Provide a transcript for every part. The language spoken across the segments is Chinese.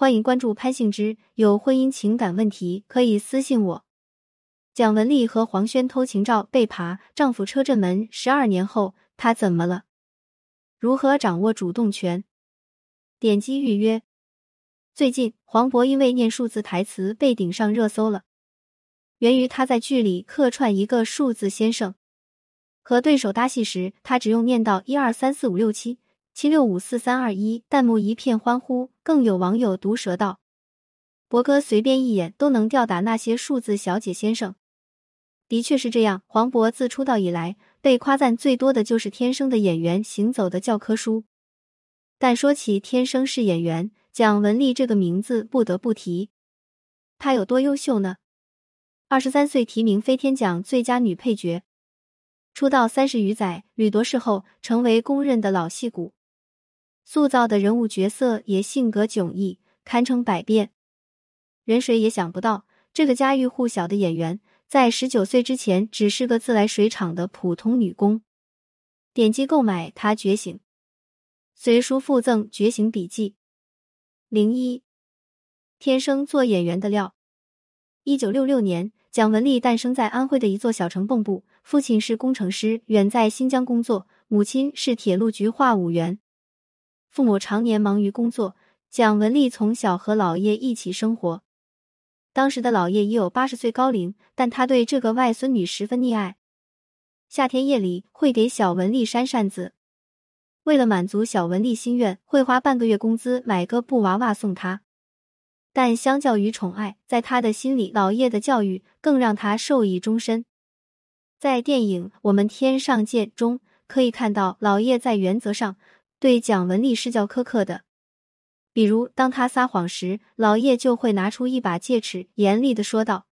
欢迎关注潘幸之，有婚姻情感问题可以私信我。蒋雯丽和黄轩偷情照被扒，丈夫车震门。十二年后，她怎么了？如何掌握主动权？点击预约。最近，黄渤因为念数字台词被顶上热搜了，源于他在剧里客串一个数字先生，和对手搭戏时，他只用念到一二三四五六七七六五四三二一，弹幕一片欢呼。更有网友毒舌道：“博哥随便一眼都能吊打那些数字小姐先生。”的确是这样，黄渤自出道以来被夸赞最多的就是天生的演员，行走的教科书。但说起天生是演员，蒋雯丽这个名字不得不提。她有多优秀呢？二十三岁提名飞天奖最佳女配角，出道三十余载，屡夺视后成为公认的老戏骨，塑造的人物角色也性格迥异，堪称百变。人谁也想不到，这个家喻户晓的演员，在十九岁之前只是个自来水厂的普通女工。点击购买《她觉醒》。随书附赠《觉醒笔记》。零一，天生做演员的料。一九六六年，蒋雯丽诞生在安徽的一座小城蚌埠，父亲是工程师，远在新疆工作；母亲是铁路局话务员。父母常年忙于工作，蒋雯丽从小和姥爷一起生活。当时的姥爷已有八十岁高龄，但他对这个外孙女十分溺爱。夏天夜里会给小雯丽扇扇子。为了满足小文丽心愿，会花半个月工资买个布娃娃送她。但相较于宠爱，在他的心里，老爷的教育更让他受益终身。在电影《我们天上见》中，可以看到老爷在原则上对蒋雯丽是较苛刻的。比如，当他撒谎时，老叶就会拿出一把戒尺，严厉的说道：“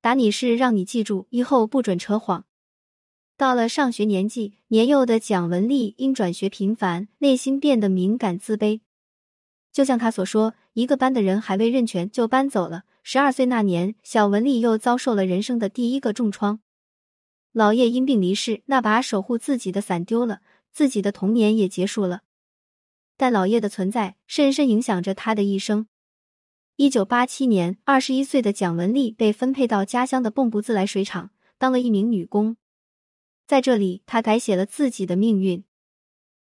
打你是让你记住，以后不准扯谎。”到了上学年纪，年幼的蒋雯丽因转学频繁，内心变得敏感自卑。就像他所说，一个班的人还未认全就搬走了。十二岁那年，小文丽又遭受了人生的第一个重创。老叶因病离世，那把守护自己的伞丢了，自己的童年也结束了。但老叶的存在深深影响着他的一生。一九八七年，二十一岁的蒋雯丽被分配到家乡的蚌埠自来水厂，当了一名女工。在这里，她改写了自己的命运。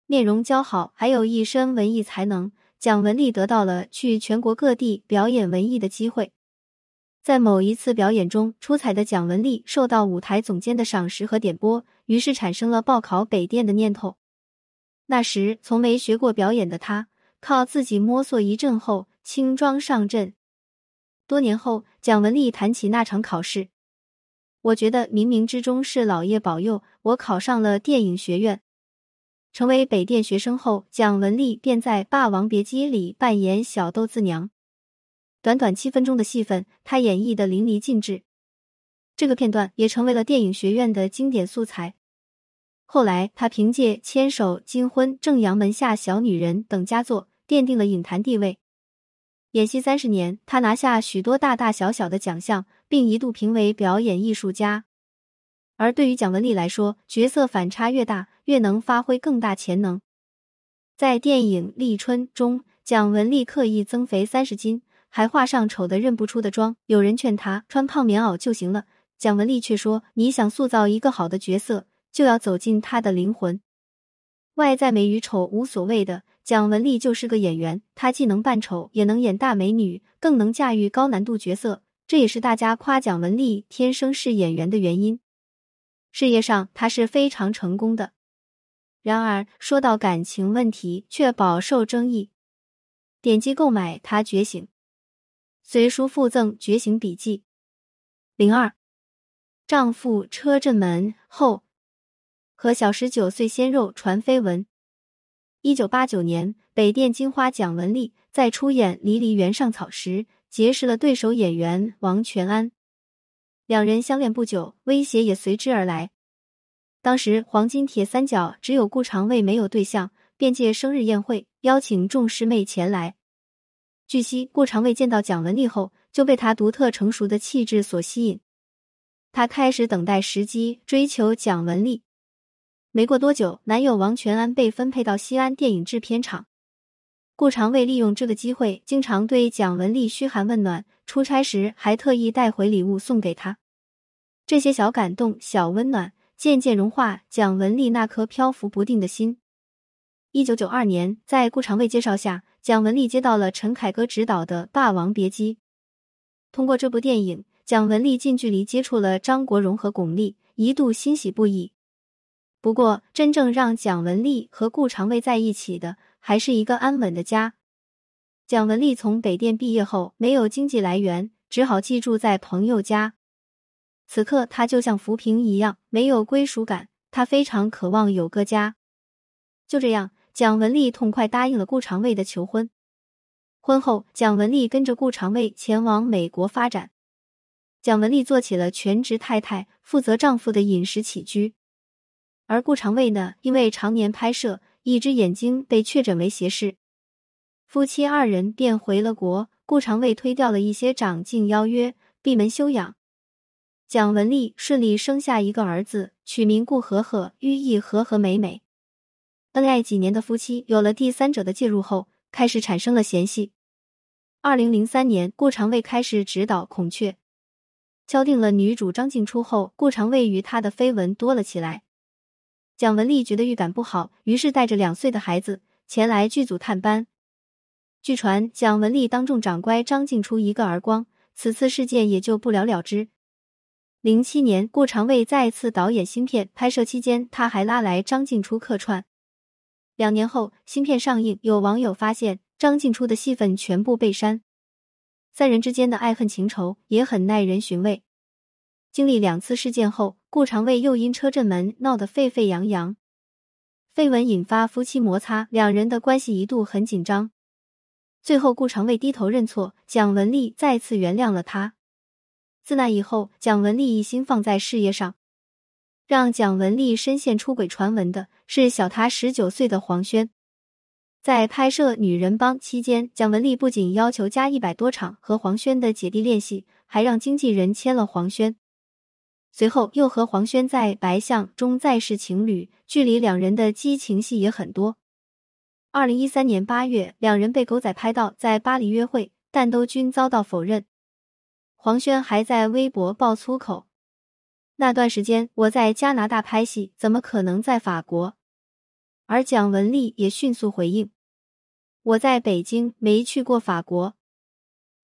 面容姣好，还有一身文艺才能，蒋雯丽得到了去全国各地表演文艺的机会。在某一次表演中，出彩的蒋雯丽受到舞台总监的赏识和点拨，于是产生了报考北电的念头。那时从没学过表演的他，靠自己摸索一阵后，轻装上阵。多年后，蒋雯丽谈起那场考试。我觉得冥冥之中是老爷保佑我考上了电影学院，成为北电学生后，蒋雯丽便在《霸王别姬》里扮演小豆子娘。短短七分钟的戏份，她演绎的淋漓尽致。这个片段也成为了电影学院的经典素材。后来，她凭借《牵手》《金婚》《正阳门下小女人》等佳作，奠定了影坛地位。演戏三十年，她拿下许多大大小小的奖项。并一度评为表演艺术家，而对于蒋雯丽来说，角色反差越大，越能发挥更大潜能。在电影《立春》中，蒋雯丽刻意增肥三十斤，还化上丑的认不出的妆。有人劝她穿胖棉袄就行了，蒋雯丽却说：“你想塑造一个好的角色，就要走进他的灵魂。外在美与丑无所谓的，蒋雯丽就是个演员，她既能扮丑，也能演大美女，更能驾驭高难度角色。”这也是大家夸蒋雯丽天生是演员的原因。事业上，她是非常成功的。然而，说到感情问题，却饱受争议。点击购买《她觉醒》，随书附赠《觉醒笔记》。零二，丈夫车震门后，和小十九岁鲜肉传绯闻。一九八九年，北电金花蒋雯丽在出演《离离原上草》时。结识了对手演员王全安，两人相恋不久，威胁也随之而来。当时黄金铁三角只有顾长卫没有对象，便借生日宴会邀请众师妹前来。据悉，顾长卫见到蒋雯丽后，就被她独特成熟的气质所吸引，他开始等待时机追求蒋雯丽。没过多久，男友王全安被分配到西安电影制片厂。顾长卫利用这个机会，经常对蒋雯丽嘘寒问暖，出差时还特意带回礼物送给她。这些小感动、小温暖，渐渐融化蒋雯丽那颗漂浮不定的心。一九九二年，在顾长卫介绍下，蒋雯丽接到了陈凯歌执导的《霸王别姬》。通过这部电影，蒋雯丽近距离接触了张国荣和巩俐，一度欣喜不已。不过，真正让蒋雯丽和顾长卫在一起的，还是一个安稳的家。蒋雯丽从北电毕业后，没有经济来源，只好寄住在朋友家。此刻，她就像浮萍一样，没有归属感。她非常渴望有个家。就这样，蒋雯丽痛快答应了顾长卫的求婚。婚后，蒋雯丽跟着顾长卫前往美国发展。蒋雯丽做起了全职太太，负责丈夫的饮食起居。而顾长卫呢，因为常年拍摄，一只眼睛被确诊为斜视，夫妻二人便回了国。顾长卫推掉了一些长进邀约，闭门休养。蒋雯丽顺利生下一个儿子，取名顾和和，寓意和和美美。恩爱几年的夫妻，有了第三者的介入后，开始产生了嫌隙。二零零三年，顾长卫开始执导《孔雀》，敲定了女主张静初后，顾长卫与她的绯闻多了起来。蒋雯丽觉得预感不好，于是带着两岁的孩子前来剧组探班。据传，蒋雯丽当众掌掴张静初一个耳光，此次事件也就不了了之。零七年，顾长卫再次导演新片，拍摄期间他还拉来张静初客串。两年后，新片上映，有网友发现张静初的戏份全部被删，三人之间的爱恨情仇也很耐人寻味。经历两次事件后，顾长卫又因车震门闹得沸沸扬扬，绯闻引发夫妻摩擦，两人的关系一度很紧张。最后，顾长卫低头认错，蒋雯丽再次原谅了他。自那以后，蒋雯丽一心放在事业上。让蒋雯丽深陷出轨传闻的是小她十九岁的黄轩。在拍摄《女人帮》期间，蒋雯丽不仅要求加一百多场和黄轩的姐弟练习，还让经纪人签了黄轩。随后又和黄轩在《白象》中再是情侣，剧里两人的激情戏也很多。二零一三年八月，两人被狗仔拍到在巴黎约会，但都均遭到否认。黄轩还在微博爆粗口：“那段时间我在加拿大拍戏，怎么可能在法国？”而蒋雯丽也迅速回应：“我在北京，没去过法国。”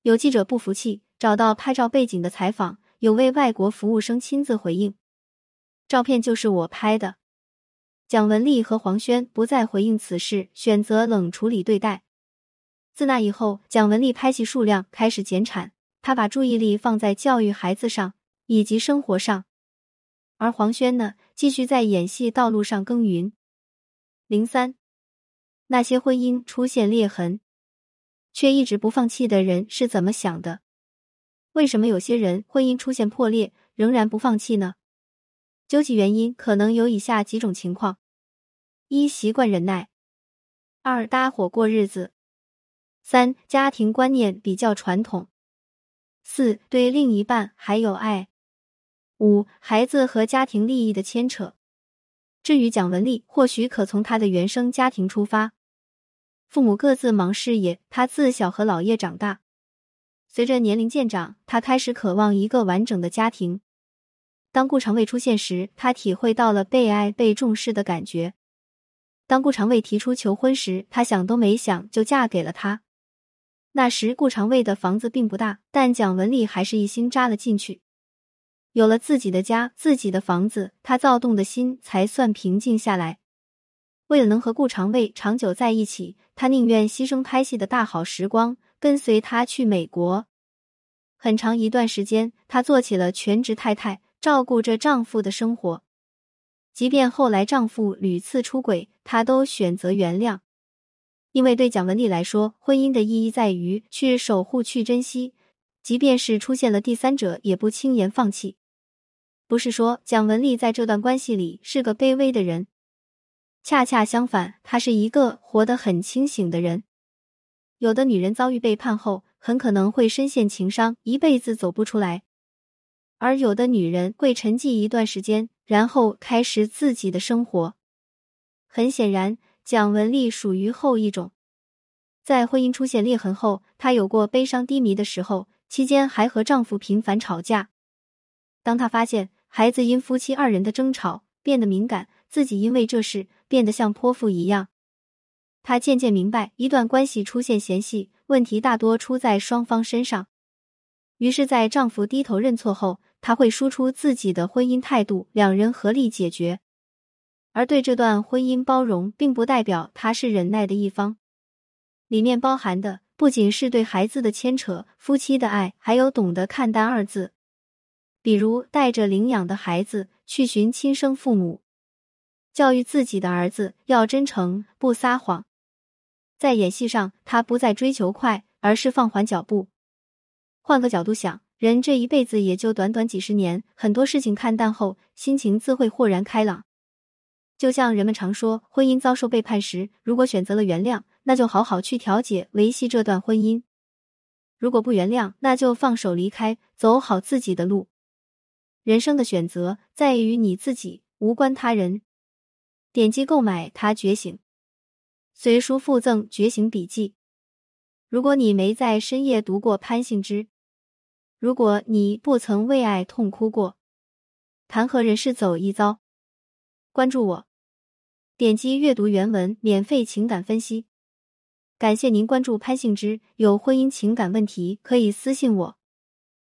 有记者不服气，找到拍照背景的采访。有位外国服务生亲自回应：“照片就是我拍的。”蒋雯丽和黄轩不再回应此事，选择冷处理对待。自那以后，蒋雯丽拍戏数量开始减产，她把注意力放在教育孩子上以及生活上，而黄轩呢，继续在演戏道路上耕耘。零三，那些婚姻出现裂痕，却一直不放弃的人是怎么想的？为什么有些人婚姻出现破裂仍然不放弃呢？究其原因，可能有以下几种情况：一、习惯忍耐；二、搭伙过日子；三、家庭观念比较传统；四、对另一半还有爱；五、孩子和家庭利益的牵扯。至于蒋雯丽，或许可从她的原生家庭出发，父母各自忙事业，她自小和姥爷长大。随着年龄渐长，他开始渴望一个完整的家庭。当顾长卫出现时，他体会到了被爱、被重视的感觉。当顾长卫提出求婚时，他想都没想就嫁给了他。那时顾长卫的房子并不大，但蒋雯丽还是一心扎了进去。有了自己的家、自己的房子，他躁动的心才算平静下来。为了能和顾长卫长久在一起，他宁愿牺牲拍戏的大好时光。跟随他去美国，很长一段时间，她做起了全职太太，照顾着丈夫的生活。即便后来丈夫屡次出轨，她都选择原谅，因为对蒋雯丽来说，婚姻的意义在于去守护、去珍惜，即便是出现了第三者，也不轻言放弃。不是说蒋雯丽在这段关系里是个卑微的人，恰恰相反，她是一个活得很清醒的人。有的女人遭遇背叛后，很可能会深陷情伤，一辈子走不出来；而有的女人会沉寂一段时间，然后开始自己的生活。很显然，蒋雯丽属于后一种。在婚姻出现裂痕后，她有过悲伤低迷的时候，期间还和丈夫频繁吵架。当她发现孩子因夫妻二人的争吵变得敏感，自己因为这事变得像泼妇一样，她渐渐明白，一段关系出现嫌隙，问题大多出在双方身上。于是，在丈夫低头认错后，她会输出自己的婚姻态度，两人合力解决。而对这段婚姻包容，并不代表她是忍耐的一方。里面包含的不仅是对孩子的牵扯、夫妻的爱，还有懂得看淡二字。比如带着领养的孩子去寻亲生父母，教育自己的儿子要真诚，不撒谎。在演戏上，他不再追求快，而是放缓脚步。换个角度想，人这一辈子也就短短几十年，很多事情看淡后，心情自会豁然开朗。就像人们常说，婚姻遭受背叛时，如果选择了原谅。那就好好去调解，维系这段婚姻。如果不原谅，那就放手离开，走好自己的路。人生的选择在于你自己，无关他人。点击购买《他觉醒》，随书附赠《觉醒笔记》。如果你没在深夜读过潘幸之，如果你不曾为爱痛哭过，谈何人世走一遭？关注我，点击阅读原文，免费情感分析。感谢您关注潘幸之，有婚姻情感问题可以私信我。